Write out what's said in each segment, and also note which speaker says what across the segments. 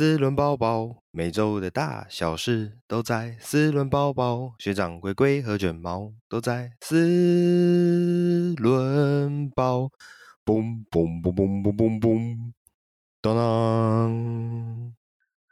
Speaker 1: 四轮包包，每周的大小事都在四轮包包。学长龟龟和卷毛都在四轮包。嘣嘣嘣嘣嘣嘣嘣，当当。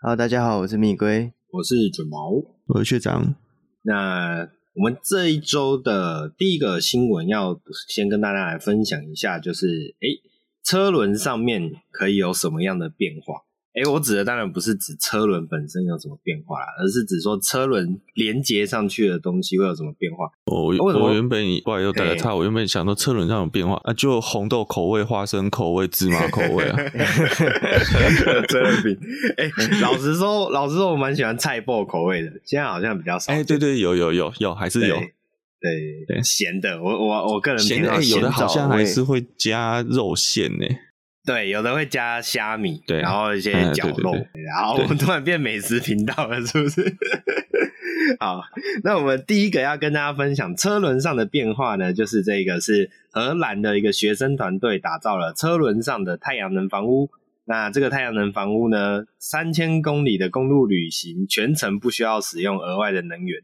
Speaker 2: Hello，大家好，我是蜜龟，
Speaker 3: 我是卷毛，
Speaker 4: 我是学长。
Speaker 3: 那我们这一周的第一个新闻要先跟大家来分享一下，就是诶，车轮上面可以有什么样的变化？哎、欸，我指的当然不是指车轮本身有什么变化啦，而是指说车轮连接上去的东西会有什么变化。
Speaker 4: 我我原本后来又打个岔，我原本想说车轮上有变化啊，就红豆口味、花生口味、芝麻口味啊。
Speaker 3: 车轮饼，哎、欸，老实说，老实说，我蛮喜欢菜脯口味的，现在好像比较少。
Speaker 4: 哎、欸，对对，有有有有，还是有。
Speaker 3: 对对，咸的，我我我个人咸、欸、
Speaker 4: 有的好像还是会加肉馅呢、欸。
Speaker 3: 对，有的会加虾米，
Speaker 4: 对，
Speaker 3: 然后一些绞肉，嗯、对对对，然后我们突然变美食频道了，是不是？好，那我们第一个要跟大家分享车轮上的变化呢，就是这个是荷兰的一个学生团队打造了车轮上的太阳能房屋。那这个太阳能房屋呢，三千公里的公路旅行，全程不需要使用额外的能源。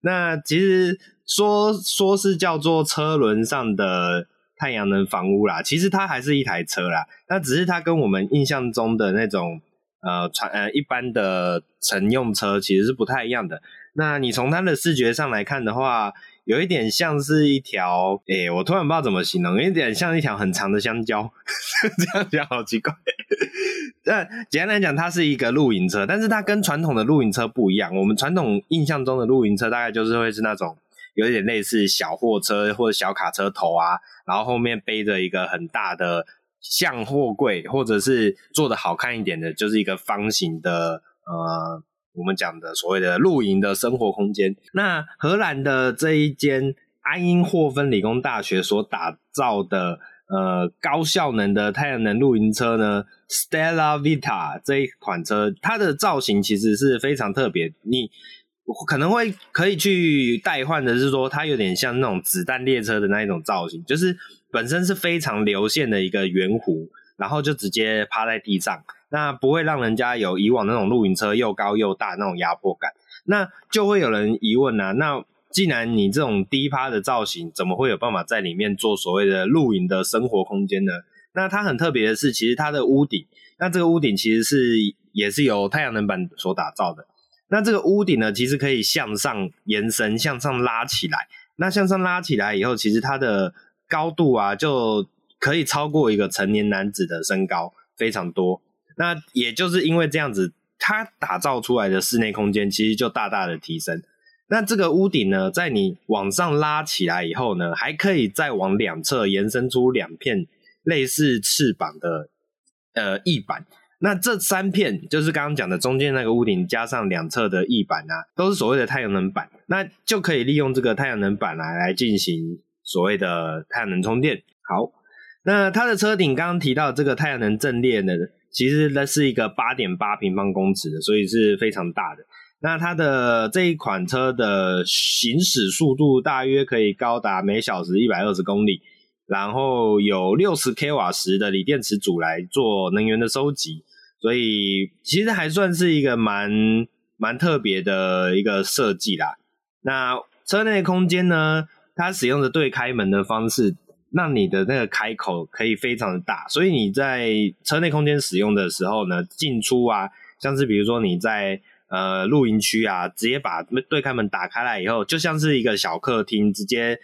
Speaker 3: 那其实说说是叫做车轮上的。太阳能房屋啦，其实它还是一台车啦，那只是它跟我们印象中的那种呃传呃一般的乘用车其实是不太一样的。那你从它的视觉上来看的话，有一点像是一条，诶、我突然不知道怎么形容，有一点像一条很长的香蕉，这样讲好奇怪。但简单来讲，它是一个露营车，但是它跟传统的露营车不一样。我们传统印象中的露营车大概就是会是那种。有点类似小货车或者小卡车头啊，然后后面背着一个很大的像货柜，或者是做的好看一点的，就是一个方形的呃，我们讲的所谓的露营的生活空间。那荷兰的这一间安因霍芬理工大学所打造的呃高效能的太阳能露营车呢，Stella Vita 这一款车，它的造型其实是非常特别，你。可能会可以去代换的是说，它有点像那种子弹列车的那一种造型，就是本身是非常流线的一个圆弧，然后就直接趴在地上，那不会让人家有以往那种露营车又高又大那种压迫感。那就会有人疑问啊，那既然你这种低趴的造型，怎么会有办法在里面做所谓的露营的生活空间呢？那它很特别的是，其实它的屋顶，那这个屋顶其实是也是由太阳能板所打造的。那这个屋顶呢，其实可以向上延伸，向上拉起来。那向上拉起来以后，其实它的高度啊，就可以超过一个成年男子的身高，非常多。那也就是因为这样子，它打造出来的室内空间其实就大大的提升。那这个屋顶呢，在你往上拉起来以后呢，还可以再往两侧延伸出两片类似翅膀的呃翼板。那这三片就是刚刚讲的中间那个屋顶，加上两侧的翼板啊，都是所谓的太阳能板，那就可以利用这个太阳能板来来进行所谓的太阳能充电。好，那它的车顶刚刚提到这个太阳能阵列呢，其实呢是一个八点八平方公尺的，所以是非常大的。那它的这一款车的行驶速度大约可以高达每小时一百二十公里。然后有六十 k 瓦时的锂电池组来做能源的收集，所以其实还算是一个蛮蛮特别的一个设计啦。那车内空间呢，它使用的对开门的方式，让你的那个开口可以非常的大，所以你在车内空间使用的时候呢，进出啊，像是比如说你在呃露营区啊，直接把对开门打开来以后，就像是一个小客厅，直接。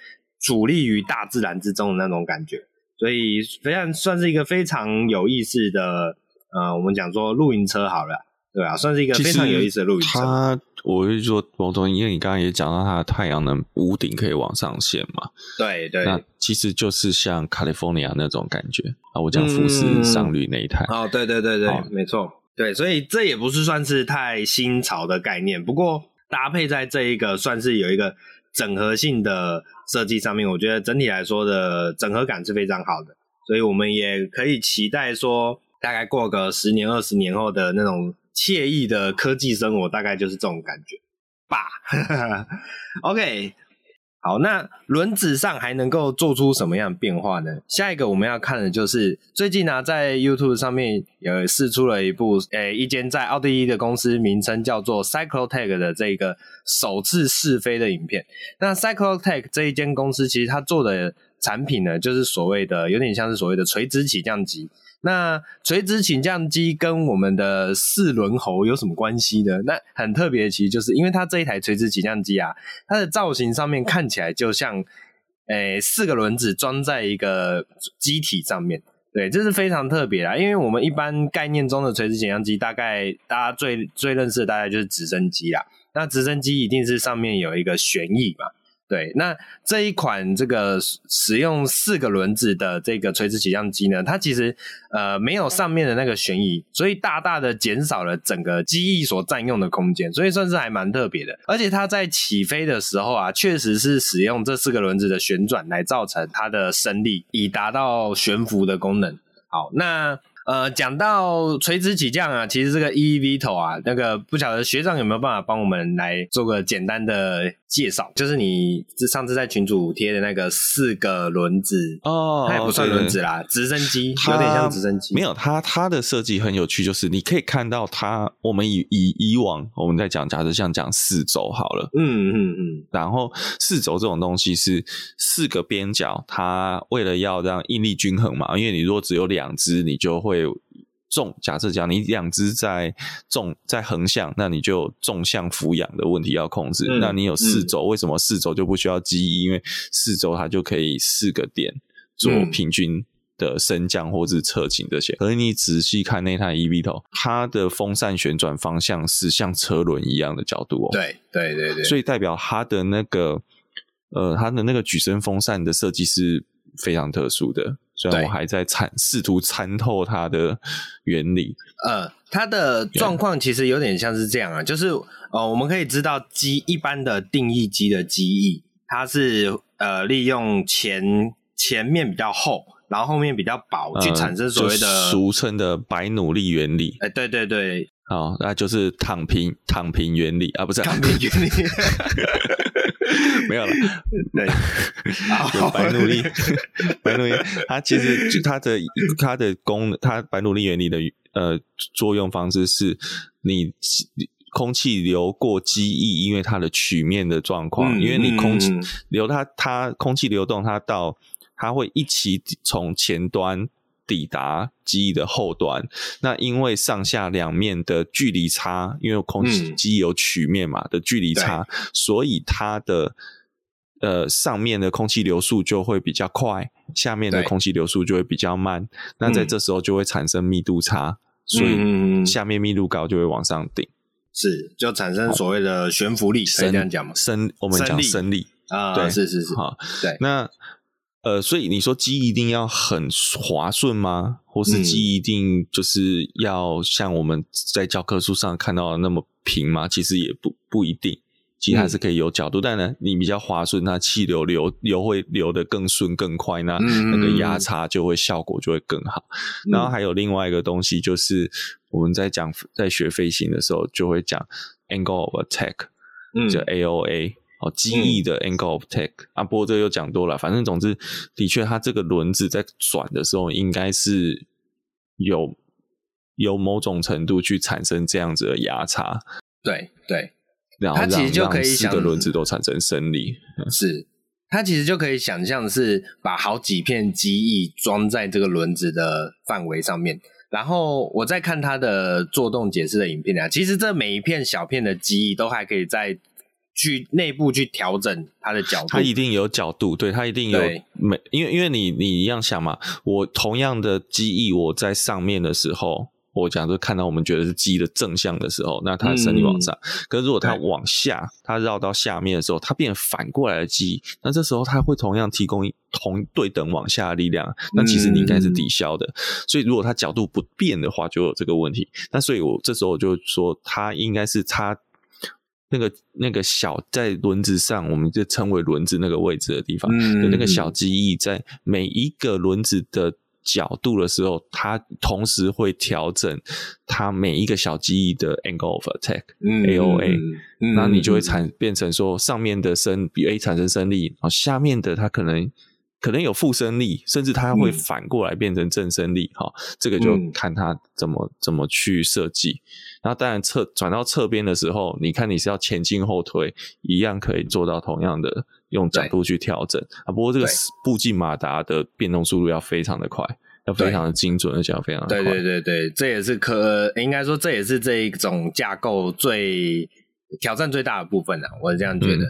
Speaker 3: 伫立于大自然之中的那种感觉，所以非常算是一个非常有意思的，呃，我们讲说露营车好了，对啊，算是一个非常有意思的露营车。
Speaker 4: 它，我会说，王总因为你刚刚也讲到它的太阳能屋顶可以往上掀嘛，
Speaker 3: 对对，
Speaker 4: 那其实就是像 California 那种感觉啊，我讲富士上旅那一台，
Speaker 3: 哦，对对对对，没错，对，所以这也不是算是太新潮的概念，不过搭配在这一个算是有一个整合性的。设计上面，我觉得整体来说的整合感是非常好的，所以我们也可以期待说，大概过个十年、二十年后的那种惬意的科技生活，大概就是这种感觉吧。OK，好，那轮子上还能够做出什么样变化呢？下一个我们要看的就是最近呢、在 YouTube 上面有释出了一部，诶、一间在奥地利的公司，名称叫做 Cyclotech 的这个首次试飞的影片。那 Cyclotech 这一间公司，其实它做的产品呢，就是所谓的有点像是所谓的垂直起降机。那垂直起降机跟我们的四轮猴有什么关系呢？那很特别，其实就是因为它这一台垂直起降机啊，它的造型上面看起来就像，诶、四个轮子装在一个机体上面，对，这是非常特别啦。因为我们一般概念中的垂直起降机，大概大家最最认识的大概就是直升机啦。那直升机一定是上面有一个旋翼嘛。对，那这一款这个使用四个轮子的这个垂直起降机呢，它其实呃没有上面的那个旋翼，所以大大的减少了整个机翼所占用的空间，所以算是还蛮特别的。而且它在起飞的时候啊，确实是使用这四个轮子的旋转来造成它的升力，以达到悬浮的功能。好，那。呃，讲到垂直起降啊，其实这个 EVTO 啊，那个不晓得学长有没有办法帮我们来做个简单的介绍？就是你上次在群主贴的那个四个轮子哦，它也不算轮子啦，直升机有点像直升机。
Speaker 4: 没有，它它的设计很有趣，就是你可以看到它，我们以以以往我们在讲，假设像讲四轴好了，
Speaker 3: 嗯嗯嗯，
Speaker 4: 然后四轴这种东西是四个边角，它为了要让应力均衡嘛，因为你如果只有两只，你就会。会纵，假设讲你两只在纵在横向，那你就纵向俯仰的问题要控制。嗯、那你有四轴，嗯、为什么四轴就不需要机翼？因为四轴它就可以四个点做平均的升降或者侧倾这些。可是你仔细看那台 eVTOL，它的风扇旋转方向是像车轮一样的角度哦。
Speaker 3: 对对对对，
Speaker 4: 所以代表它的那个呃，它的那个举升风扇的设计是非常特殊的。虽然我还在参试图参透它的原理，
Speaker 3: 呃，它的状况其实有点像是这样啊，就是呃，我们可以知道机一般的定义机的机翼，它是呃利用前前面比较厚，然后后面比较薄，去产生所谓的、
Speaker 4: 呃、俗称的白努力原理。
Speaker 3: 哎、呃，对对对，
Speaker 4: 好，那就是躺平躺平原理啊，不是
Speaker 3: 躺平原理。
Speaker 4: 没有了，对，有白努力，白努力，它其实就它的它的功能，它白努力原理的呃作用方式是，你空气流过机翼，因为它的曲面的状况，嗯、因为你空气流它它空气流动，它到它会一起从前端。抵达机翼的后端，那因为上下两面的距离差，因为空气机有曲面嘛的距离差，嗯、所以它的呃上面的空气流速就会比较快，下面的空气流速就会比较慢。那在这时候就会产生密度差，所以下面密度高就会往上顶，
Speaker 3: 是就产生所谓的悬浮力，可以这样讲吗？
Speaker 4: 升，我们讲升力。
Speaker 3: 啊，
Speaker 4: 对，
Speaker 3: 是是是，
Speaker 4: 好，
Speaker 3: 对，
Speaker 4: 那。呃，所以你说机一定要很滑顺吗？或是机一定就是要像我们在教科书上看到的那么平吗？其实也不不一定，其实还是可以有角度。嗯、但呢，你比较滑顺，那气流流流会流得更顺更快，那那个压差就会效果就会更好。嗯、然后还有另外一个东西，就是我们在讲在学飞行的时候就会讲 angle of attack，嗯，叫 AOA。哦，机翼的 angle of 嗯、啊，不过这又讲多了。反正总之，的确，它这个轮子在转的时候，应该是有有某种程度去产生这样子的压差。
Speaker 3: 对对，
Speaker 4: 然后它其实就可以四个轮子都产生升力。
Speaker 3: 是，它其实就可以想象是把好几片机翼装在这个轮子的范围上面。然后我再看它的做动解释的影片啊，其实这每一片小片的机翼都还可以在。去内部去调整它的角度，
Speaker 4: 它一定有角度，对，它一定有每，因为因为你你一样想嘛，我同样的机翼，我在上面的时候，我讲就看到我们觉得是机翼的正向的时候，那它的升力往上，嗯、可是如果它往下，它绕到下面的时候，它变反过来的机翼，那这时候它会同样提供同对等往下的力量，那其实你应该是抵消的，嗯、所以如果它角度不变的话，就有这个问题。那所以我这时候我就说，它应该是它。那个那个小在轮子上，我们就称为轮子那个位置的地方的、嗯、那个小机翼，在每一个轮子的角度的时候，它同时会调整它每一个小机翼的 angle of attack，嗯，AOA，那你就会产变成说上面的升比 A 产生升力，然后下面的它可能可能有负升力，甚至它会反过来变成正升力，哈、嗯，这个就看它怎么怎么去设计。然后当然侧转到侧边的时候，你看你是要前进后退，一样可以做到同样的。用角度去调整啊，不过这个步进马达的变动速度要非常的快，要非常的精准，而且要非常的快。
Speaker 3: 对对对对，这也是可，应该说这也是这一种架构最挑战最大的部分啊，我是这样觉得。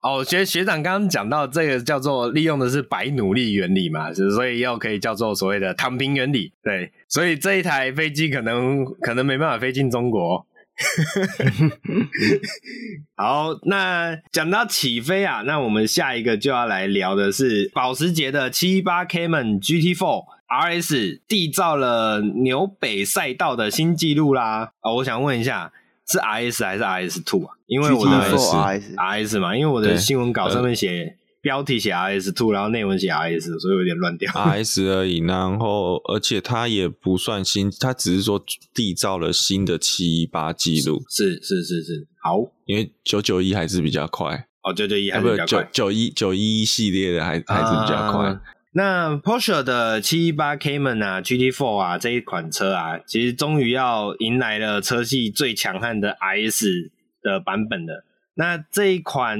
Speaker 3: 哦，学学长刚刚讲到这个叫做利用的是白努力原理嘛，所以又可以叫做所谓的躺平原理。对，所以这一台飞机可能可能没办法飞进中国。好，那讲到起飞啊，那我们下一个就要来聊的是保时捷的七八 Cayman GT4 RS 缔造了纽北赛道的新纪录啦！啊，我想问一下，是 RS 还是 RS Two 啊？因为我的
Speaker 2: RS
Speaker 3: RS 嘛，因为我的新闻稿上面写。标题写 RS Two，然后内文写 RS，所以有点乱掉。
Speaker 4: RS 而已，然后而且它也不算新，它只是说缔造了新的七一八记录。
Speaker 3: 是是是是，好，
Speaker 4: 因为九九一还是比较快。
Speaker 3: 哦，九九一还是比较快。
Speaker 4: 九九一九一一系列的还还是比较快。
Speaker 3: 那 Porsche 的七一八 Cayman 啊，GT Four 啊这一款车啊，其实终于要迎来了车系最强悍的 RS 的版本了。那这一款。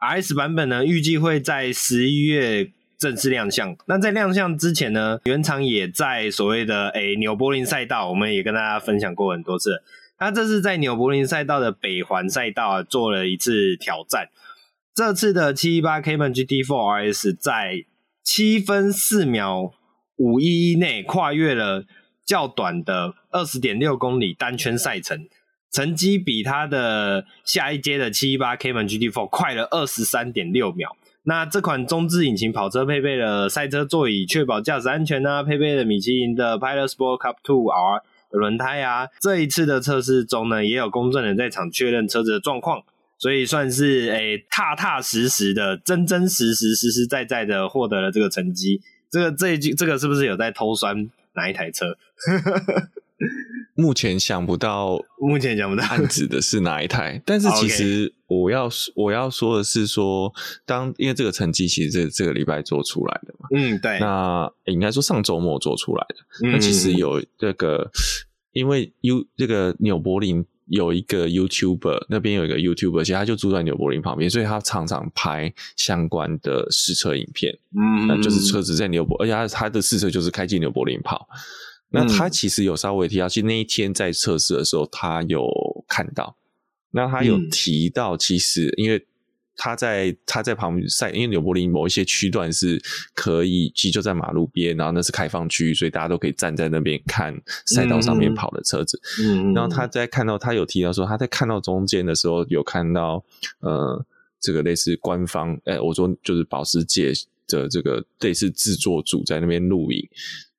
Speaker 3: RS 版本呢，预计会在十一月正式亮相。那在亮相之前呢，原厂也在所谓的诶纽柏林赛道，我们也跟大家分享过很多次。那这是在纽柏林赛道的北环赛道啊，做了一次挑战。这次的718 Cayman GT4 RS 在七分四秒五一一内跨越了较短的二十点六公里单圈赛程。成绩比它的下一阶的718 Cayman GT4 快了二十三点六秒。那这款中置引擎跑车配备了赛车座椅，确保驾驶安全呢、配备了米其林的 Pilot Sport Cup 2R 的轮胎啊。这一次的测试中呢，也有公证人在场确认车子的状况，所以算是诶、欸、踏踏实实的、真真实实、实实在在的获得了这个成绩。这个这一句这个是不是有在偷酸哪一台车？
Speaker 4: 目前想不到，
Speaker 3: 目前想不到
Speaker 4: 案子的是哪一台？但是其实我要我要说的是说，当因为这个成绩其实这这个礼拜做出来的嘛，
Speaker 3: 嗯，对。
Speaker 4: 那应该说上周末做出来的。嗯、那其实有这个，因为 U 这个纽柏林有一个 YouTuber，那边有一个 YouTuber，其实他就住在纽柏林旁边，所以他常常拍相关的试车影片。嗯，那就是车子在纽柏，而且他他的试车就是开进纽柏林跑。那他其实有稍微提到，其实那一天在测试的时候，他有看到。那他有提到，其实因为他在他在旁边赛，因为纽柏林某一些区段是可以，其实就在马路边，然后那是开放区域，所以大家都可以站在那边看赛道上面跑的车子。嗯，然后他在看到，他有提到说，他在看到中间的时候，有看到呃，这个类似官方，哎，我说就是保时捷的这个类似制作组在那边录影。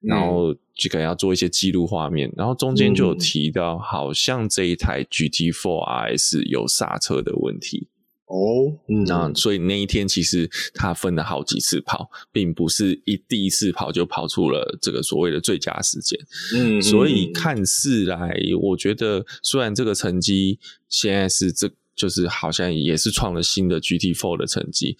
Speaker 4: 然后就可能要做一些记录画面，然后中间就有提到，好像这一台 GT4 RS 有刹车的问题
Speaker 3: 哦。
Speaker 4: 那所以那一天其实他分了好几次跑，并不是一第一次跑就跑出了这个所谓的最佳时间。嗯，所以看似来，我觉得虽然这个成绩现在是这就是好像也是创了新的 GT Four 的成绩，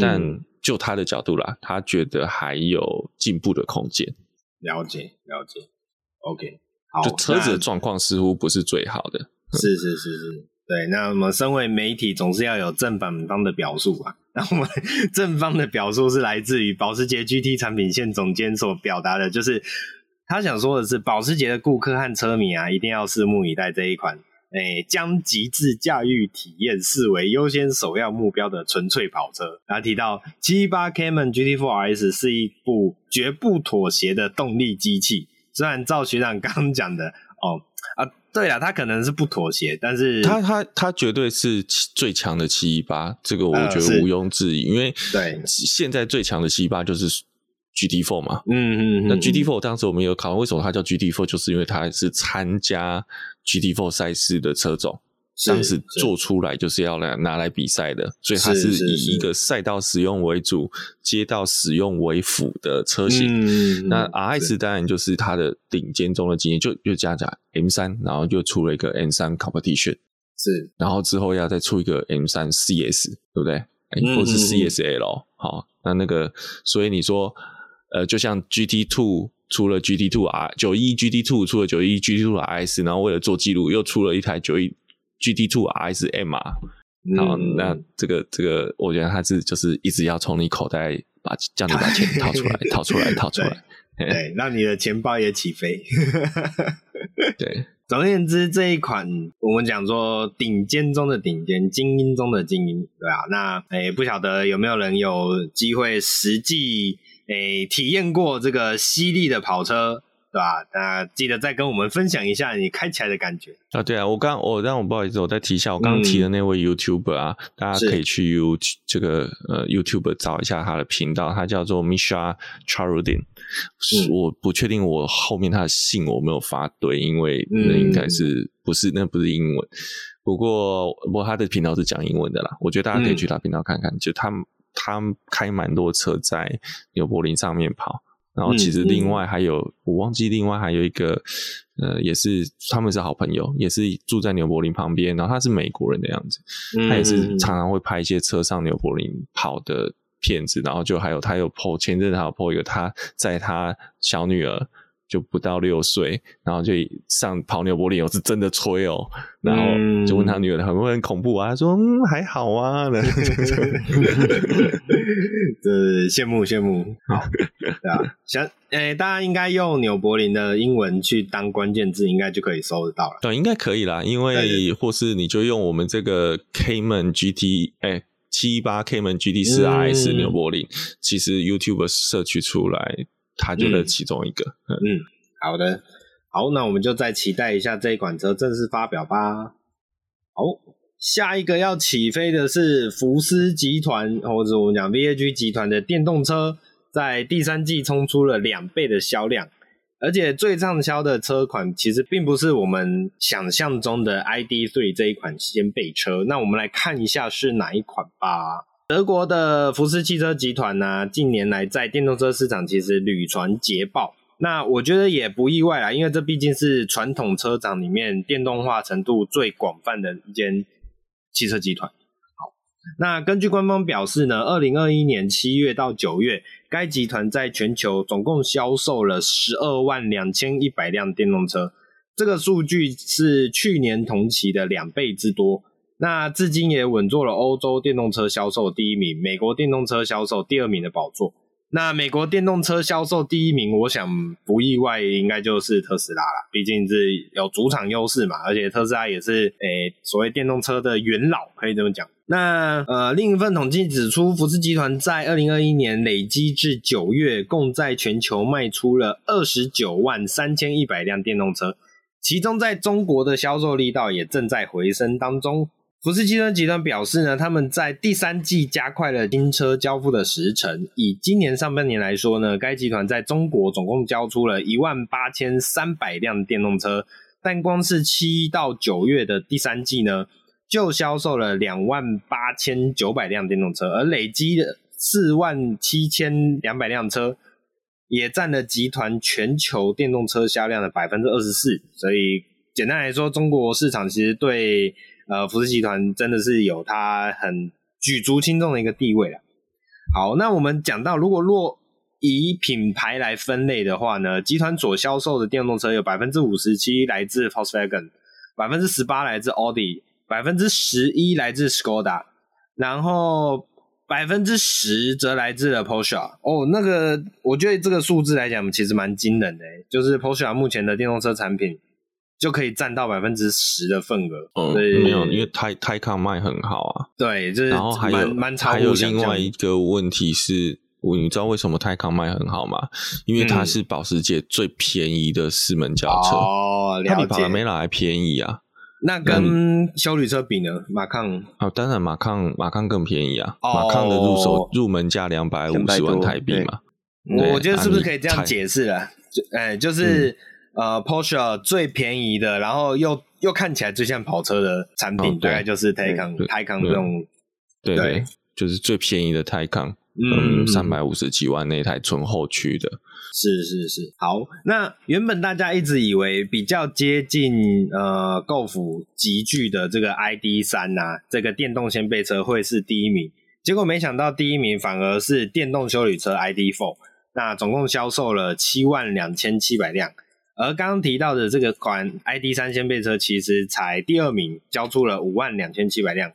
Speaker 4: 但就他的角度啦，他觉得还有进步的空间。
Speaker 3: 了解了解，OK，好，
Speaker 4: 就车子的状况似乎不是最好的，
Speaker 3: 是是是是，对。那我们身为媒体，总是要有正反方的表述啊。那我们 正方的表述是来自于保时捷 GT 产品线总监所表达的，就是他想说的是，保时捷的顾客和车迷啊，一定要拭目以待这一款。诶，将极致驾驭体验视为优先首要目标的纯粹跑车。他提到718 Cayman GT4 RS 是一部绝不妥协的动力机器。虽然赵学长刚讲的，哦啊，对了，他可能是不妥协，但是
Speaker 4: 他他他绝对是最强的七一八这个我觉得毋庸置疑。呃、因为对现在最强的七一八就是 GT Four 嘛。嗯嗯嗯。那 GT Four 当时我们有考虑为什么它叫 GT Four，就是因为它是参加。GT Four 赛事的车种，当时做出来就是要来拿来比赛的，所以它是以一个赛道使用为主、街道使用为辅的车型。嗯、那 RS 当然就是它的顶尖中的经验，就就加加 M 三，然后又出了一个 M 三 Competition，
Speaker 3: 是，
Speaker 4: 然后之后要再出一个 M 三 CS，对不对？欸、或是 CSL，好，那那个，所以你说，呃，就像 GT Two 出了 GT Two R 九一 GT Two 出了九一 GT Two RS，然后为了做记录又出了一台九一。GT2 RSM 啊，然后那这个这个，我觉得他是就是一直要从你口袋把叫你把钱掏出来，掏出来，掏出来，
Speaker 3: 对，对，让你的钱包也起飞。
Speaker 4: 对，
Speaker 3: 总而言之，这一款我们讲说顶尖中的顶尖，精英中的精英，对啊。那诶，不晓得有没有人有机会实际诶体验过这个犀利的跑车？对吧？那记得再跟我们分享一下你开起来的感觉
Speaker 4: 啊！对啊，我刚我让我不好意思，我再提一下，我刚刚提的那位 YouTuber 啊，嗯、大家可以去 You 这个呃 YouTuber 找一下他的频道，他叫做 Misha Charudin。嗯、我不确定我后面他的姓我没有发对，因为那应该是不是那不是英文。不过不过他的频道是讲英文的啦，我觉得大家可以去他频道看看，嗯、就他他开蛮多车在纽柏林上面跑。然后其实另外还有，我忘记另外还有一个，呃，也是他们是好朋友，也是住在纽柏林旁边。然后他是美国人的样子，嗯、他也是常常会拍一些车上纽柏林跑的片子。然后就还有他有 po 前阵子还有 po 一个他在他小女儿。就不到六岁，然后就上跑纽柏林，我是真的吹哦，然后就问他女儿很不会很恐怖啊？他说嗯还好啊，这
Speaker 3: 羡慕羡慕，好对啊，想诶、欸，大家应该用纽柏林的英文去当关键字，应该就可以搜得到了。
Speaker 4: 对，应该可以啦，因为或是你就用我们这个 Cayman GT 诶七八 Cayman GT 四 RS 纽柏林，其实 YouTube 社区出来。他就是其中一个，
Speaker 3: 嗯，嗯，好的，好，那我们就再期待一下这一款车正式发表吧。好，下一个要起飞的是福斯集团，或者我们讲 VAG 集团的电动车，在第三季冲出了两倍的销量，而且最畅销的车款其实并不是我们想象中的 ID.3 这一款掀背车。那我们来看一下是哪一款吧。德国的福斯汽车集团呢、近年来在电动车市场其实屡传捷报。那我觉得也不意外啦，因为这毕竟是传统车厂里面电动化程度最广泛的一间汽车集团。好，那根据官方表示呢，二零二一年七月到九月，该集团在全球总共销售了十二万两千一百辆电动车，这个数据是去年同期的两倍之多。那至今也稳坐了欧洲电动车销售第一名，美国电动车销售第二名的宝座。那美国电动车销售第一名，我想不意外，应该就是特斯拉了，毕竟是有主场优势嘛，而且特斯拉也是诶、所谓电动车的元老，可以这么讲。那呃，另一份统计指出，福斯集团在二零二一年累积至九月，共在全球卖出了二十九万三千一百辆电动车，其中在中国的销售力道也正在回升当中。福斯汽车集团表示呢，他们在第三季加快了新车交付的时程。以今年上半年来说呢，该集团在中国总共交出了一万八千三百辆电动车，但光是七到九月的第三季呢，就销售了两万八千九百辆电动车，而累积的四万七千两百辆车，也占了集团全球电动车销量的百分之二十四。所以简单来说，中国市场其实对呃，福斯集团真的是有它很举足轻重的一个地位了。好，那我们讲到，如果若以品牌来分类的话呢，集团所销售的电动车有百分之五十七来自 Volkswagen，百分之十八来自 Audi，百分之十一来自 Skoda，然后百分之十则来自了 Porsche。哦，那个我觉得这个数字来讲，其实蛮惊人的，就是 Porsche 目前的电动车产品。就可以占到百分之十的份额。嗯，
Speaker 4: 没有，因为 Taycan 卖很好啊。
Speaker 3: 对，就是
Speaker 4: 然后还有
Speaker 3: 蛮超
Speaker 4: 还有另外一个问题是，我你知道为什么 Taycan 卖很好吗？因为它是保时捷最便宜的四门轿车。
Speaker 3: 哦。
Speaker 4: 它比帕拉梅拉还便宜啊。
Speaker 3: 那跟修旅车比呢？马康
Speaker 4: 啊，当然马康马康更便宜啊。马康的入手入门价两百五十万台币嘛。
Speaker 3: 我我觉得是不是可以这样解释了？就哎，就是。呃 Porsche 最便宜的，然后又又看起来最像跑车的产品，哦、大概就是 Taycan Taycan 这
Speaker 4: 种，对对，就是最便宜的 Taycan，嗯，三百五十几万那台纯后驱的。
Speaker 3: 是是是，好。那原本大家一直以为比较接近呃 Golf 级距的这个 ID 三呐，这个电动掀背车会是第一名，结果没想到第一名反而是电动修理车 ID Four，那总共销售了七万两千七百辆，而刚刚提到的这个款 ID 三掀背车其实才第二名，交出了五万两千七百辆。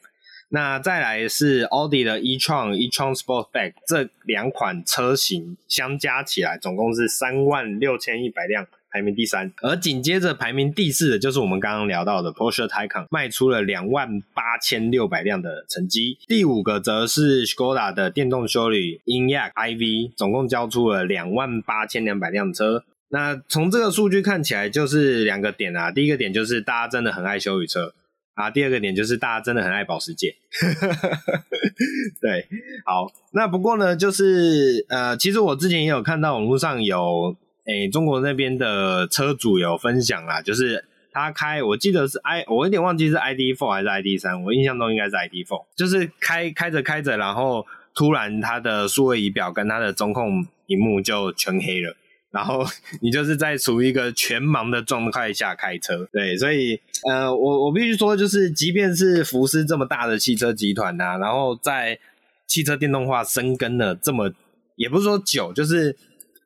Speaker 3: 那再来是奥迪的 e-tron、e-tron Sportback 这两款车型相加起来总共是三万六千一百辆，排名第三。而紧接着排名第四的就是我们刚刚聊到的 Porsche Taycan，卖出了两万八千六百辆的成绩。第五个则是 Skoda 的电动修理 Inyk iV，总共交出了两万八千两百辆车。那从这个数据看起来，就是两个点啊。第一个点就是大家真的很爱修理车。啊，第二个点就是大家真的很爱保时捷，对，好，那不过呢，就是呃，其实我之前也有看到网络上有，诶、中国那边的车主有分享啦，就是他开，我记得是 i，我有点忘记是 i d four 还是 ID3，我印象中应该是 i d four，就是开开着开着，然后突然他的数位仪表跟他的中控屏幕就全黑了。然后 你就是在处于一个全盲的状态下开车，对，所以呃，我我必须说，就是即便是福斯这么大的汽车集团呐、然后在汽车电动化深耕了这么，也不是说久，就是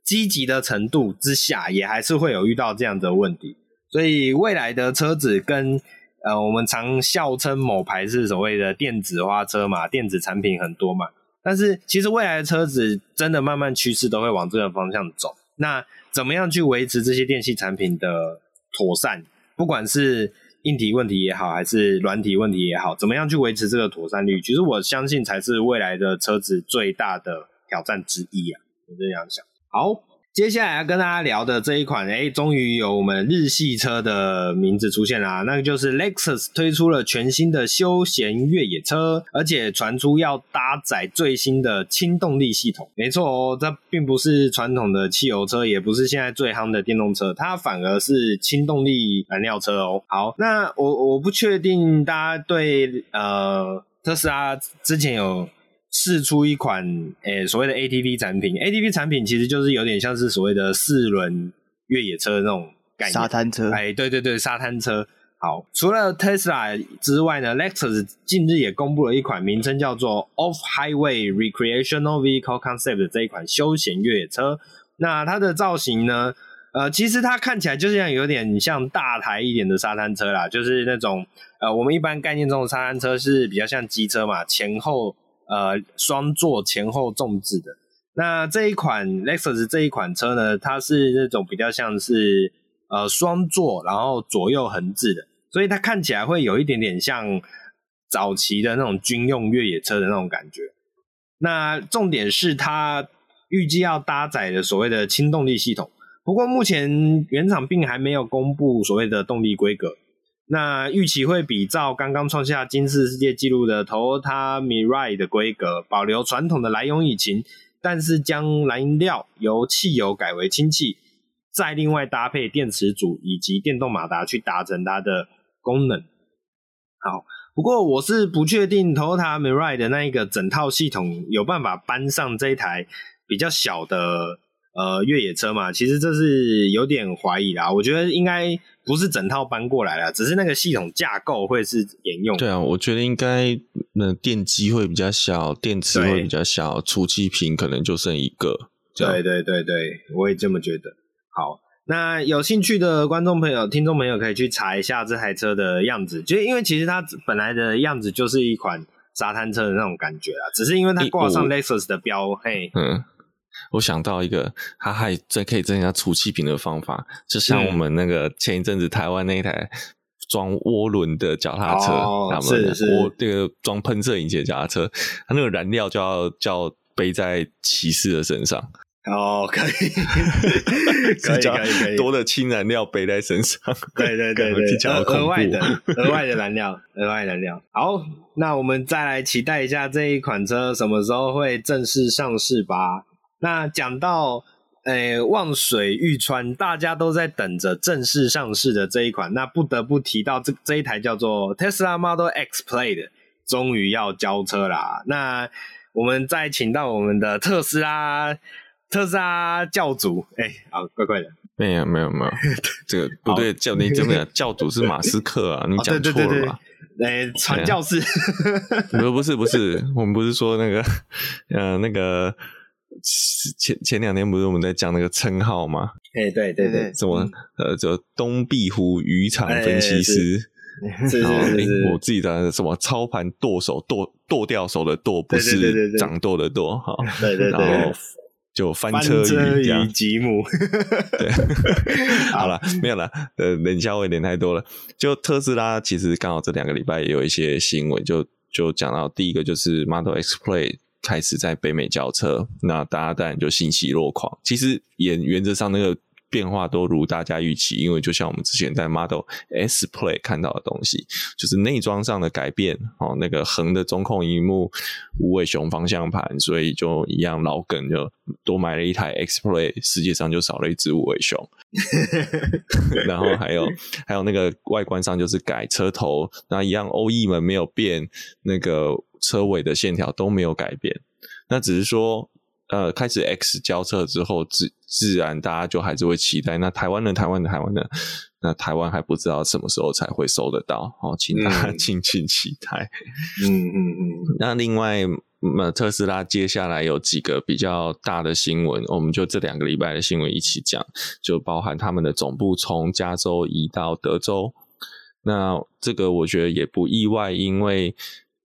Speaker 3: 积极的程度之下，也还是会有遇到这样的问题。所以未来的车子跟呃，我们常笑称某牌是所谓的电子花车嘛，电子产品很多嘛，但是其实未来的车子真的慢慢趋势都会往这个方向走。那怎么样去维持这些电器产品的妥善？不管是硬体问题也好，还是软体问题也好，怎么样去维持这个妥善率？其实我相信才是未来的车子最大的挑战之一啊！我这样想。好。接下来要跟大家聊的这一款，哎，终于有我们日系车的名字出现啦，那个就是 Lexus 推出了全新的休闲越野车，而且传出要搭载最新的轻动力系统。没错哦，这并不是传统的汽油车，也不是现在最夯的电动车，它反而是轻动力燃料车哦。好，那我我不确定大家对呃特斯拉之前有。释出一款诶、欸、所谓的 ATV 产品，ATV 产品其实就是有点像是所谓的四轮越野车的那种概念，
Speaker 2: 沙滩车。
Speaker 3: 哎，对对对，沙滩车。好，除了 Tesla 之外呢，Lexus 近日也公布了一款名称叫做 Off Highway Recreational Vehicle Concept 的这一款休闲越野车。那它的造型呢，呃，其实它看起来就像有点像大台一点的沙滩车啦，就是那种呃，我们一般概念中的沙滩车是比较像机车嘛，前后。呃，双座前后纵置的。那这一款 Lexus 这一款车呢，它是那种比较像是呃双座，然后左右横置的，所以它看起来会有一点点像早期的那种军用越野车的那种感觉。那重点是它预计要搭载的所谓的轻动力系统，不过目前原厂并还没有公布所谓的动力规格。那预期会比照刚刚创下金氏世界纪录的 Toyota Mirai 的规格，保留传统的燃油引擎，但是将燃料由汽油改为氢气，再另外搭配电池组以及电动马达去达成它的功能。好，不过我是不确定 Toyota Mirai 的那一个整套系统有办法搬上这一台比较小的呃越野车嘛？其实这是有点怀疑啦，我觉得应该。不是整套搬过来了，只是那个系统架构会是沿用的。
Speaker 4: 对啊，我觉得应该那电机会比较小，电池会比较小，储气瓶可能就剩一个。
Speaker 3: 对对对对，我也这么觉得。好，那有兴趣的观众朋友、听众朋友可以去查一下这台车的样子，就因为其实它本来的样子就是一款沙滩车的那种感觉啊，只是因为它挂上 Lexus 的标，嘿，
Speaker 4: 嗯。我想到一个，它还真可以增加储气瓶的方法，就像我们那个前一阵子台湾那一台装涡轮的脚踏车，
Speaker 3: 哦、是是，
Speaker 4: 我这个装喷射引擎的脚踏车，它那个燃料就要就要背在骑士的身上。
Speaker 3: 哦，可以，可以可以可以，
Speaker 4: 多的氢燃料背在身上，
Speaker 3: 对对对对，额外的 额外的燃料，额外燃料。好，那我们再来期待一下这一款车什么时候会正式上市吧。那讲到诶，望水欲穿，大家都在等着正式上市的这一款。那不得不提到这这一台叫做 Tesla Model X Plaid 的，终于要交车啦。那我们再请到我们的特斯拉特斯拉教主，哎，好，怪怪的，
Speaker 4: 没有没有没有，这个不对，教你真的教主是马斯克啊，你讲错了吧？
Speaker 3: 哎，传教士，
Speaker 4: 不不是不是，我们不是说那个呃那个。前前两天不是我们在讲那个称号吗？
Speaker 3: 哎，对对对，
Speaker 4: 什么呃，就东壁湖渔场分析师，然后哎，我自己的什么操盘剁手剁剁掉手的剁，不是掌舵的舵，哈，
Speaker 3: 对对对，
Speaker 4: 然后就翻车鱼
Speaker 3: 吉姆，
Speaker 4: 对 好了，没有了，呃，冷笑话有点太多了。就特斯拉，其实刚好这两个礼拜也有一些新闻，就就讲到第一个就是 Model X Plaid。开始在北美交车，那大家当然就欣喜若狂。其实也原则上那个变化都如大家预期，因为就像我们之前在 Model S Play 看到的东西，就是内装上的改变哦，那个横的中控荧幕、无尾熊方向盘，所以就一样老梗，就多买了一台 X Play，世界上就少了一只无尾熊。然后还有还有那个外观上就是改车头，那一样鸥翼门没有变，那个。车尾的线条都没有改变，那只是说，呃，开始 X 交车之后，自自然大家就还是会期待。那台湾的台湾的台湾的，那台湾还不知道什么时候才会收得到，好，请大家 敬请期待。
Speaker 3: 嗯嗯嗯。
Speaker 4: 那另外，呃，特斯拉接下来有几个比较大的新闻，我们就这两个礼拜的新闻一起讲，就包含他们的总部从加州移到德州。那这个我觉得也不意外，因为。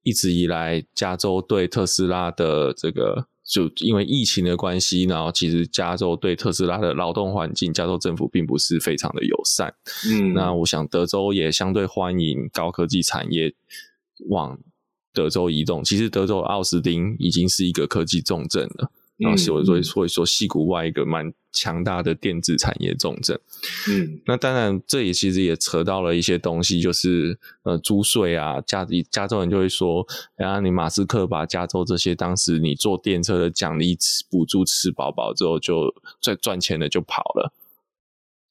Speaker 4: 一直以来，加州对特斯拉的这个，就因为疫情的关系，然后其实加州对特斯拉的劳动环境，加州政府并不是非常的友善。嗯，那我想德州也相对欢迎高科技产业往德州移动。其实德州奥斯汀已经是一个科技重镇了。然后所以说，所以说，戏谷外一个蛮强大的电子产业重镇。嗯，那当然，这也其实也扯到了一些东西，就是呃，租税啊，加加州人就会说，然后你马斯克把加州这些当时你坐电车的奖励补助吃饱饱之后，就赚赚钱了就跑了。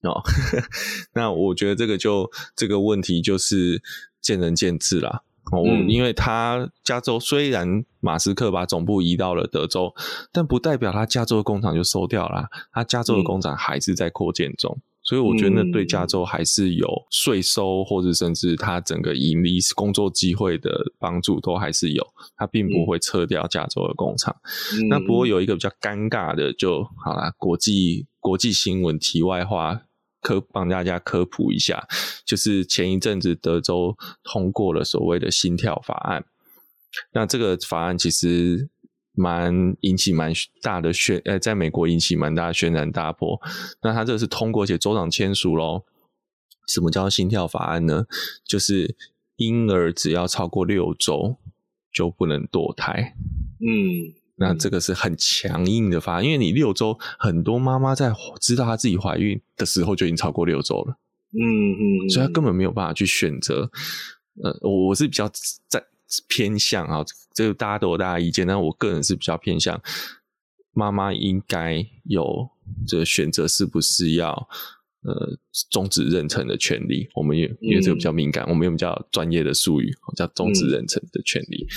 Speaker 4: 哦，那我觉得这个就这个问题就是见仁见智啦。哦，因为他加州虽然马斯克把总部移到了德州，但不代表他加州的工厂就收掉了，他加州的工厂还是在扩建中，所以我觉得那对加州还是有税收或者甚至他整个盈利工作机会的帮助都还是有，他并不会撤掉加州的工厂。那不过有一个比较尴尬的就好啦，国际国际新闻题外话。科帮大家科普一下，就是前一阵子德州通过了所谓的心跳法案。那这个法案其实蛮引起蛮大的轩，呃，在美国引起蛮大的轩然大波。那他这个是通过，且州长签署喽。什么叫心跳法案呢？就是婴儿只要超过六周就不能堕胎。嗯。那这个是很强硬的法，因为你六周，很多妈妈在知道她自己怀孕的时候就已经超过六周了，嗯嗯，所以她根本没有办法去选择。呃，我我是比较在偏向啊，这个大家都有大家意见，但我个人是比较偏向妈妈应该有这个选择是不是要呃终止妊娠的权利。我们也因为这个比较敏感，我们用比较专业的术语叫终止妊娠的权利。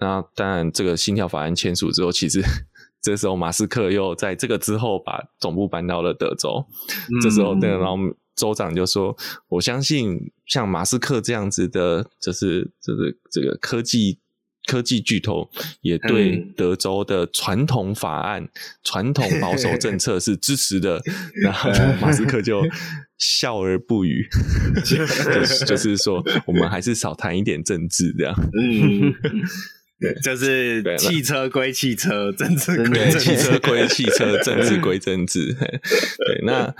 Speaker 4: 那当然，这个心跳法案签署之后，其实 这时候马斯克又在这个之后把总部搬到了德州。嗯、这时候，对，然后州长就说：“我相信像马斯克这样子的，就是就是这个科技科技巨头，也对德州的传统法案、传统保守政策是支持的。”然后马斯克就笑而不语，就是、就是说，我们还是少谈一点政治，这样。嗯。
Speaker 3: 对，就是汽车归汽车，政治归
Speaker 4: 汽车归汽车，政治归政治。对，那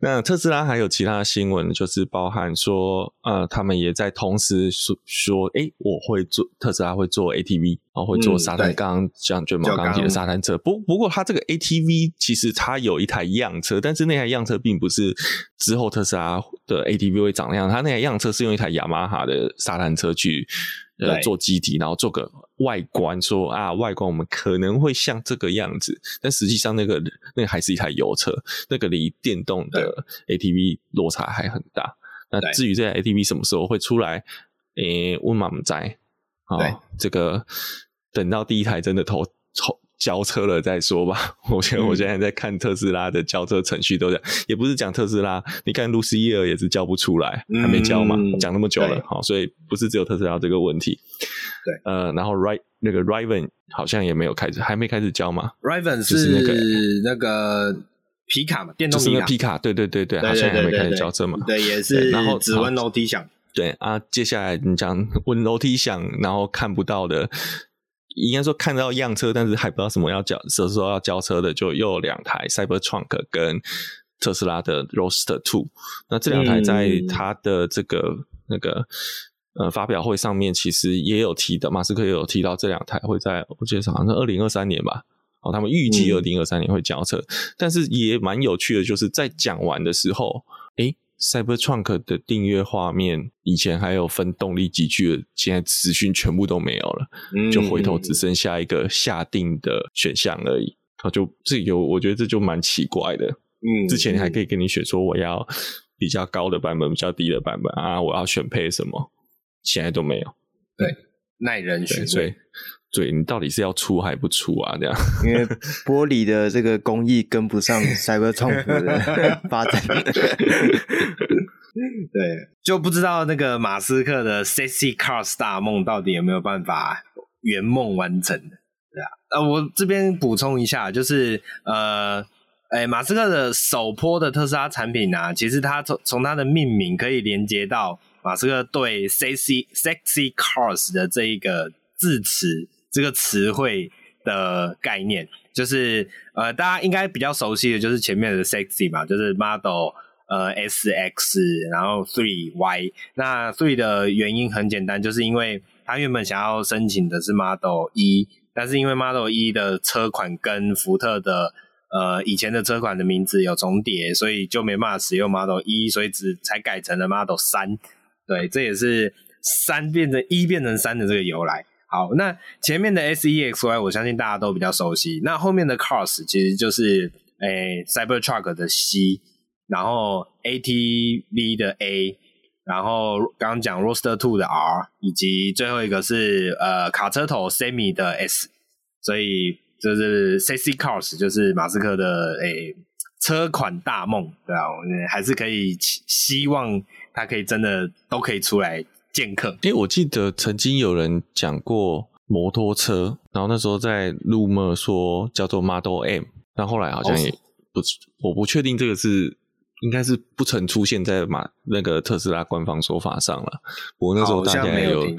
Speaker 4: 那特斯拉还有其他的新闻，就是包含说，呃，他们也在同时说说，哎、欸，我会做特斯拉会做 ATV，然后会做沙滩，刚刚像卷毛刚刚提的沙滩车。不不过，它这个 ATV 其实它有一台样车，但是那台样车并不是之后特斯拉的 ATV 会长那样，它那台样车是用一台雅马哈的沙滩车去。呃做基底，然后做个外观说，啊外观我们可能会像这个样子，但实际上那个那个还是一台油车，那个离电动的 ATV 落差还很大。那至于这台 ATV 什么时候会出来，诶，问马们在啊，这个等到第一台真的投投。交车了再说吧。我觉得我现在在看特斯拉的交车程序，都讲也不是讲特斯拉，你看路西叶也是交不出来，还没交嘛，讲那么久了，好，所以不是只有特斯拉这个问题。对，呃，然后 Ri 那个 Rivian 好像也没有开始，还没开始交嘛。
Speaker 3: Rivian 是那个那个皮卡嘛，
Speaker 4: 电动皮卡，对对对对，好像还没开始交车嘛。
Speaker 3: 对，也是。然后只闻楼梯响。
Speaker 4: 对啊，接下来你讲闻楼梯响，然后看不到的。应该说看到样车，但是还不知道什么要交，什么时候要交车的，就又有两台 Cybertruck 跟特斯拉的 Roadster Two。那这两台在它的这个、嗯、那个呃发表会上面，其实也有提到，马斯克也有提到这两台会在，我记得好像是二零二三年吧。哦，他们预计二零二三年会交车，嗯、但是也蛮有趣的，就是在讲完的时候，诶 Cybertruck 的订阅画面以前还有分动力级距的，现在资讯全部都没有了，嗯、就回头只剩下一个下定的选项而已。他就这有，我觉得这就蛮奇怪的。嗯，之前还可以跟你选说我要比较高的版本，比较低的版本啊，我要选配什么，现在都没有。
Speaker 3: 对，耐人寻味。
Speaker 4: 所以对，你到底是要出还不出啊？这样，
Speaker 2: 因为玻璃的这个工艺跟不上 Cybertruck 的 发展，
Speaker 3: 对，就不知道那个马斯克的 Sexy Cars 大梦到底有没有办法圆梦完成？对啊，呃，我这边补充一下，就是呃，哎，马斯克的首波的特斯拉产品啊，其实它从从它的命名可以连接到马斯克对 Sexy Sexy Cars 的这一个字词。这个词汇的概念，就是呃，大家应该比较熟悉的就是前面的 sexy 嘛，就是 Model 呃 S X，然后 Three Y。那 Three 的原因很简单，就是因为他原本想要申请的是 Model E，但是因为 Model E 的车款跟福特的呃以前的车款的名字有重叠，所以就没办法使用 Model E，所以只才改成了 Model 三。对，这也是三变成一变成三的这个由来。好，那前面的 S E X Y 我相信大家都比较熟悉。那后面的 Cars 其实就是诶、Cybertruck 的 C，然后 A T V 的 A，然后刚刚讲 Roster Two 的 R，以及最后一个是呃卡车头 Semi 的 S。所以就是 Sexy Cars 就是马斯克的诶、车款大梦，对啊，我们还是可以希望它可以真的都可以出来。剑客，
Speaker 4: 诶、欸，我记得曾经有人讲过摩托车，然后那时候在 rumor 说叫做 Model M，但后来好像也不，哦、我不确定这个是应该是不曾出现在马那个特斯拉官方说法上了。不过那时候大家有，有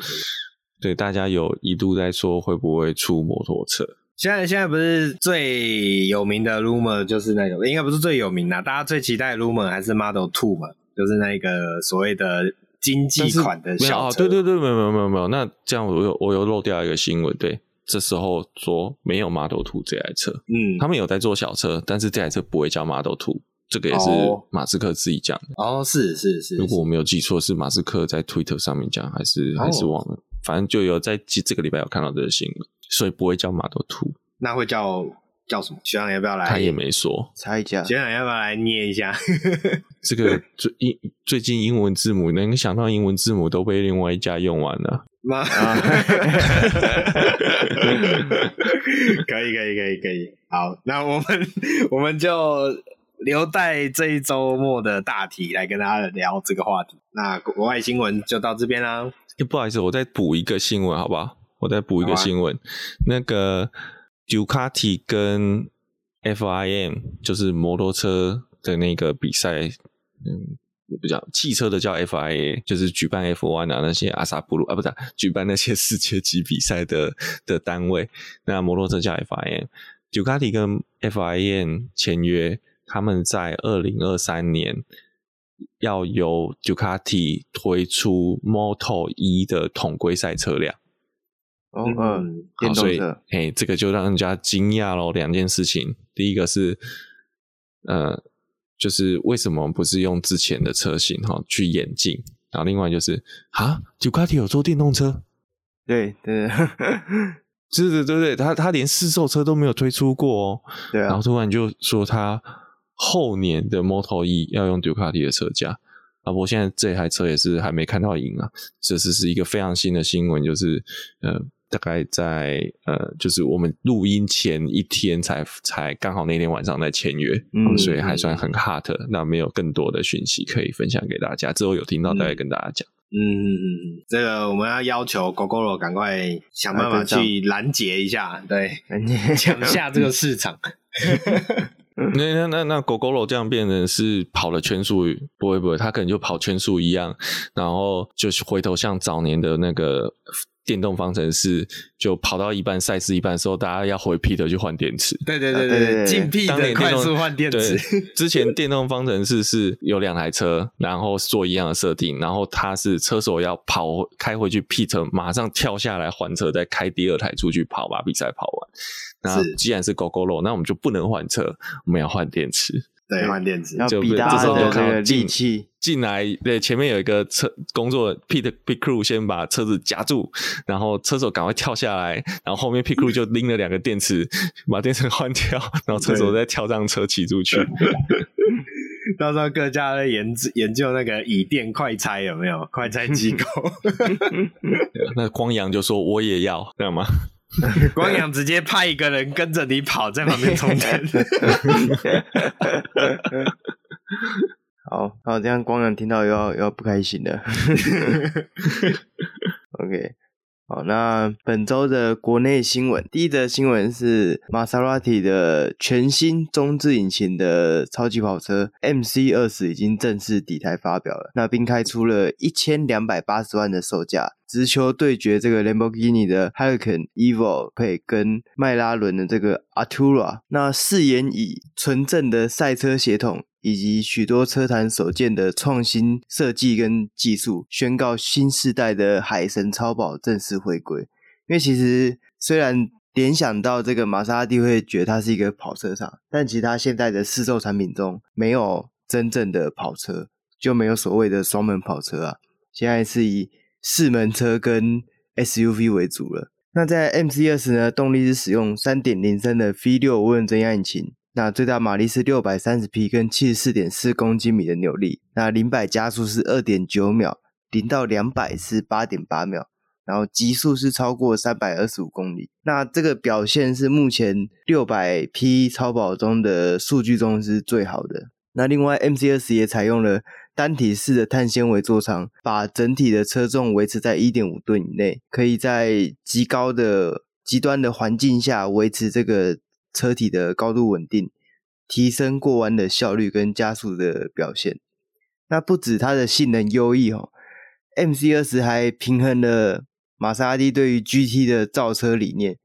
Speaker 4: 对大家有一度在说会不会出摩托车。
Speaker 3: 现在现在不是最有名的 rumor 就是那个，应该不是最有名的，大家最期待的 rumor 还是 Model Two 嘛，就是那个所谓的。经济款的小车，
Speaker 4: 对对对，没有没有没有没有。那这样我又我又漏掉一个新闻，对，这时候说没有 Model Two 这台车，嗯，他们有在做小车，但是这台车不会叫 Model Two，这个也是马斯克自己讲的。
Speaker 3: 哦，是是是，
Speaker 4: 如果我没有记错，是马斯克在 Twitter 上面讲，还是还是忘了，反正就有在这个礼拜有看到这个新闻，所以不会叫 Model Two，
Speaker 3: 那会叫。叫什么？学长要不要来？
Speaker 4: 他也没说，
Speaker 2: 猜一下。
Speaker 3: 学长要不要来捏一下？
Speaker 4: 这个最英最近英文字母能想到英文字母都被另外一家用完了。妈，
Speaker 3: 可以可以可以可以。好，那我们 我们就留待这一周末的大题来跟大家聊这个话题。那国外新闻就到这边啦。
Speaker 4: 不好意思，我再补一个新闻，好不好？我再补一个新闻，啊、那个。杜卡迪跟 FIM 就是摩托车的那个比赛，嗯，不叫汽车的叫 FIA，就是举办 F1 啊那些阿萨布鲁啊，不是举办那些世界级比赛的的单位。那摩托车叫 FIM，杜卡迪跟 FIM 签约，他们在二零二三年要由杜卡迪推出 Moto E 的统规赛车辆。
Speaker 2: 哦，嗯，
Speaker 4: 电动车，哎，这个就让人家惊讶咯。两件事情，第一个是，呃，就是为什么不是用之前的车型哈去演进？然后另外就是，啊，杜卡迪有做电动车？
Speaker 2: 对 对，
Speaker 4: 对对对对，他他连试售车都没有推出过哦。
Speaker 2: 对啊，
Speaker 4: 然后突然就说他后年的 Moto E 要用 Ducati 的车架。啊，我现在这台车也是还没看到影啊，这是是一个非常新的新闻，就是呃，大概在呃，就是我们录音前一天才才刚好那天晚上在签约，嗯，所以还算很 hot，那没有更多的讯息可以分享给大家，之后有听到再来跟大家讲。
Speaker 3: 嗯嗯嗯，这个我们要要求 Gogoro 赶快想办法去拦截一下，对，抢下这个市场。
Speaker 4: 那那那那 Gogoro 这样变成是跑了圈数，不会不会，他可能就跑圈数一样，然后就是回头像早年的那个电动方程式，就跑到一半赛事一半的时候，大家要回 pit 去换电池。
Speaker 3: 对对对对对，进 pit 的快速换电池。
Speaker 4: 之前电动方程式是有两台车，然后做一样的设定，然后他是车手要跑开回去 pit，马上跳下来还车，再开第二台出去跑，把比赛跑完。那既然是 Gogolo，那我们就不能换车，我们要换电池。
Speaker 3: 对，换电池。
Speaker 2: 就比大家的这个力气
Speaker 4: 进来，对，前面有一个车工作 pit pit crew 先把车子夹住，然后车手赶快跳下来，然后后面 pit crew 就拎了两个电池，把电池 换掉，然后车手再跳上车骑出去。
Speaker 3: 到时候各家在研研究那个以电快拆有没有？快拆机构。
Speaker 4: 那光阳就说我也要，这样吗？
Speaker 3: 光阳直接派一个人跟着你跑，在旁边充电。
Speaker 2: 好好，这样光阳听到又要又要不开心了。OK。好，那本周的国内新闻，第一则新闻是玛莎拉蒂的全新中置引擎的超级跑车 MC20 已经正式底台发表了，那并开出了一千两百八十万的售价，直球对决这个兰博基尼的 Huracan Evo 配跟迈拉伦的这个 Artura，那誓言以纯正的赛车血统。以及许多车坛所见的创新设计跟技术，宣告新世代的海神超跑正式回归。因为其实虽然联想到这个玛莎拉蒂会觉得它是一个跑车厂，但其实它现在的试售产品中没有真正的跑车，就没有所谓的双门跑车啊。现在是以四门车跟 SUV 为主了。那在 MC2 呢，动力是使用三点零升的 V 六涡轮增压引擎。那最大马力是六百三十匹，跟七十四点四公斤米的扭力。那零百加速是二点九秒，零到两百是八点八秒，然后极速是超过三百二十五公里。那这个表现是目前六百匹超跑中的数据中是最好的。那另外，MC20 也采用了单体式的碳纤维座舱，把整体的车重维持在一点五吨以内，可以在极高的极端的环境下维持这个。车体的高度稳定，提升过弯的效率跟加速的表现。那不止它的性能优异哦，MC20 还平衡了玛莎拉蒂对于 GT 的造车理念。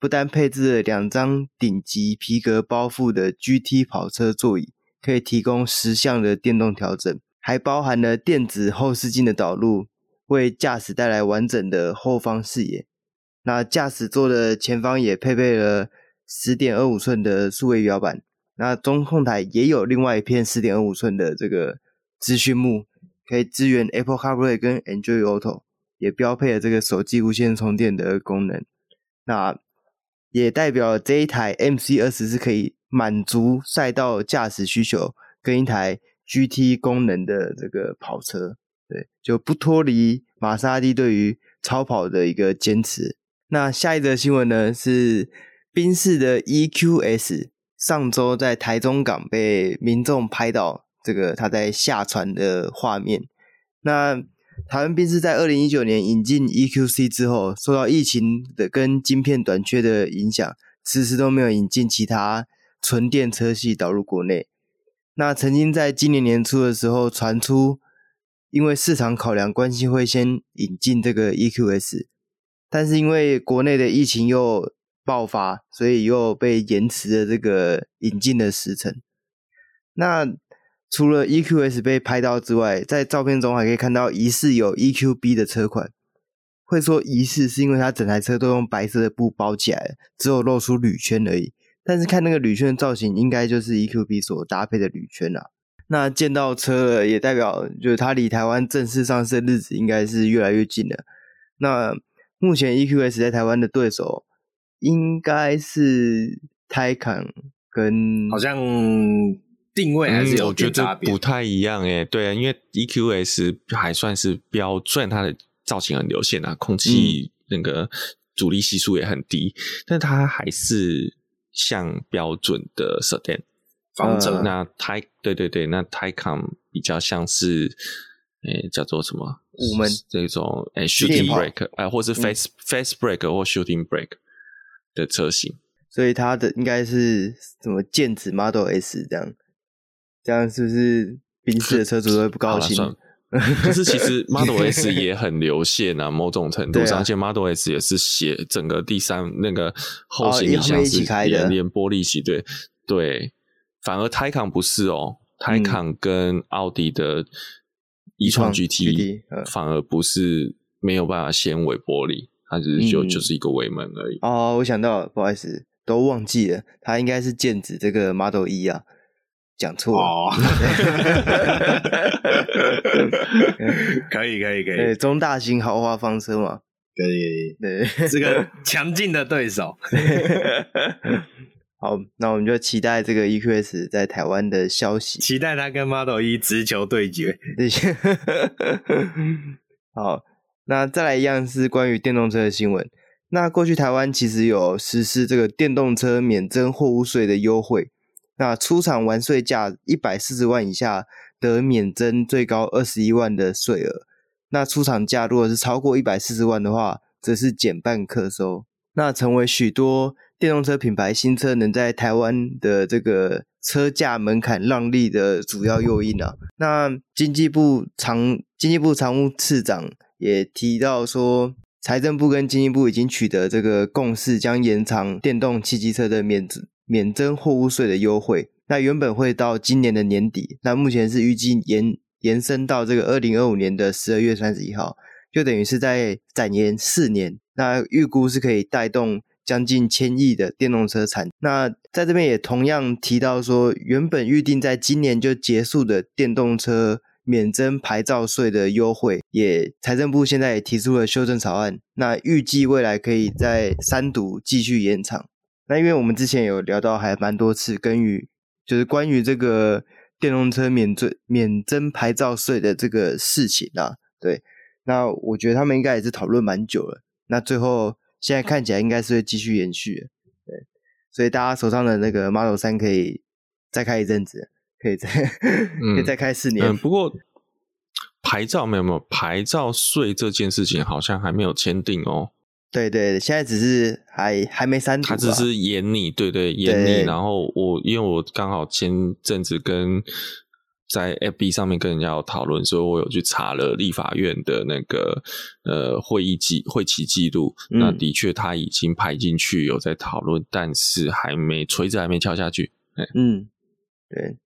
Speaker 2: 不但配置了两张顶级皮革包覆的 GT 跑车座椅，可以提供十项的电动调整，还包含了电子后视镜的导入，为驾驶带来完整的后方视野。那驾驶座的前方也配备了。十点二五寸的数位仪表板，那中控台也有另外一片十点二五寸的这个资讯幕，可以支援 Apple CarPlay 跟 Android Auto，也标配了这个手机无线充电的功能。那也代表这一台 MC20 是可以满足赛道驾驶需求跟一台 GT 功能的这个跑车，对，就不脱离玛莎拉蒂对于超跑的一个坚持。那下一则新闻呢是。宾士的 EQS 上周在台中港被民众拍到这个他在下船的画面。那台湾宾士在二零一九年引进 EQC 之后，受到疫情的跟晶片短缺的影响，迟迟都没有引进其他纯电车系导入国内。那曾经在今年年初的时候传出，因为市场考量关系会先引进这个 EQS，但是因为国内的疫情又爆发，所以又被延迟了这个引进的时程。那除了 EQS 被拍到之外，在照片中还可以看到疑似有 EQB 的车款。会说疑似是因为它整台车都用白色的布包起来，只有露出铝圈而已。但是看那个铝圈的造型，应该就是 EQB 所搭配的铝圈啊。那见到车了，也代表就是它离台湾正式上市的日子应该是越来越近了。那目前 EQS 在台湾的对手应该是 Taycan 跟
Speaker 3: 好像定位还是有点差别，
Speaker 4: 不太一样诶。对啊，因为 EQS 还算是标，虽然它的造型很流线啊，空气那个阻力系数也很低，嗯、但它还是像标准的 Sedan
Speaker 3: 房车。
Speaker 4: 那 Tay 对对对，那 Taycan 比较像是诶、欸、叫做什么？
Speaker 2: 我们
Speaker 4: 这种诶、欸、Shooting Brake 哎，或是 face、嗯、Fast Brake 或 Shooting Brake 的车型。
Speaker 2: 所以它的应该是什么剑指 Model S 这样，这样是不是宾士的车主会不高兴？
Speaker 4: 可是其实 Model S 也很流线啊，某种程度上，而且 Model S 也是写整个第三那个后行李箱是连连玻璃起，对对，反而 Taycan 不是哦，Taycan 跟奥迪的 e-tron GT 反而不是没有办法纤尾玻璃，它只是就就是一个尾门而已。
Speaker 2: 哦，我想到了，不好意思。都忘记了，它应该是剑指这个 Model E 啊，讲错了。哦、
Speaker 3: 可以可以可以，
Speaker 2: 对，中大型豪华房车嘛，
Speaker 3: 可以，对，这个 强劲的对手。
Speaker 2: 好，那我们就期待这个 EQS 在台湾的消息，
Speaker 3: 期待他跟 Model E 直球对决。
Speaker 2: 好，那再来一样是关于电动车的新闻。那过去台湾其实有实施这个电动车免征货物税的优惠，那出厂完税价一百四十万以下得免征最高二十一万的税额，那出厂价如果是超过一百四十万的话，则是减半课收，那成为许多电动车品牌新车能在台湾的这个车价门槛让利的主要诱因啊。那经济部常经济部常务次长也提到说。财政部跟经济部已经取得这个共识，将延长电动汽机车的免免征货物税的优惠。那原本会到今年的年底，那目前是预计延延伸到这个二零二五年的十二月三十一号，就等于是在展延四年。那预估是可以带动将近千亿的电动车产。那在这边也同样提到说，原本预定在今年就结束的电动车。免征牌照税的优惠，也财政部现在也提出了修正草案，那预计未来可以在三读继续延长。那因为我们之前有聊到还蛮多次，跟于就是关于这个电动车免税免征牌照税的这个事情啊，对，那我觉得他们应该也是讨论蛮久了。那最后现在看起来应该是会继续延续，对，所以大家手上的那个 Model 3可以再开一阵子。可以再 可以再开四年。
Speaker 4: 嗯，不过牌照没有没有牌照税这件事情好像还没有签订哦。
Speaker 2: 对对，现在只是还还没三读，
Speaker 4: 他只是演你，对对演你。然后我因为我刚好前阵子跟在 FB 上面跟人家有讨论，所以我有去查了立法院的那个呃会议记会期记录。嗯、那的确他已经排进去有在讨论，但是还没锤子还没敲下去。
Speaker 2: 嗯，对。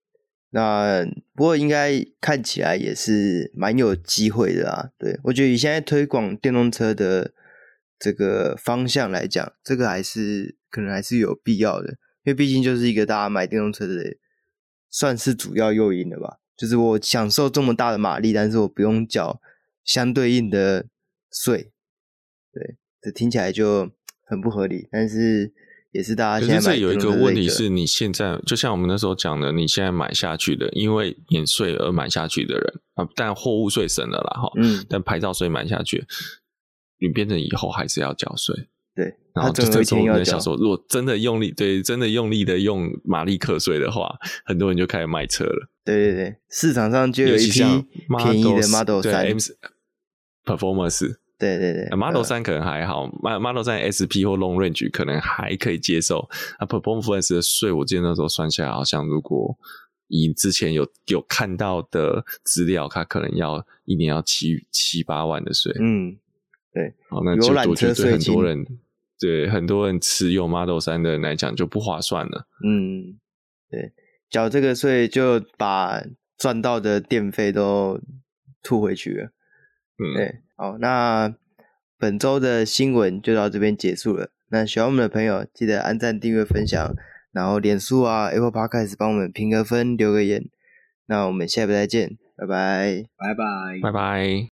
Speaker 2: 那不过应该看起来也是蛮有机会的啊。对，我觉得以现在推广电动车的这个方向来讲，这个还是可能还是有必要的，因为毕竟就是一个大家买电动车的算是主要诱因了吧。就是我享受这么大的马力，但是我不用缴相对应的税，对，这听起来就很不合理，但是。也是大家现在买，
Speaker 4: 可是这有一个问题是你现在就像我们那时候讲的，你现在买下去的，因为免税而买下去的人啊，但货物税省了啦哈，嗯，但牌照税买下去，你变成以后还是要缴税，
Speaker 2: 对，
Speaker 4: 然后就这时候我们想说，如果真的用力，对，真的用力的用马力克税的话，很多人就开始卖车了，
Speaker 2: 对对对，市场上就有一批便宜的 Model 三
Speaker 4: Performance。
Speaker 2: 对对对
Speaker 4: ，Model 三可能还好，Model 三 SP 或 Long Range 可能还可以接受。啊，Performance 的税，我记得那时候算下来，好像如果以之前有有看到的资料，它可能要一年要七七八万的税。
Speaker 2: 嗯，对。
Speaker 4: 好，那就我觉得对很多人，对很多人持有 Model 三的人来讲就不划算了。
Speaker 2: 嗯，对，缴这个税就把赚到的电费都吐回去了。嗯，对。好，那本周的新闻就到这边结束了。那喜欢我们的朋友，记得按赞、订阅、分享，然后脸书啊、Apple Podcast 帮我们评个分、留个言。那我们下礼拜再见，拜拜，
Speaker 3: 拜拜，
Speaker 4: 拜拜。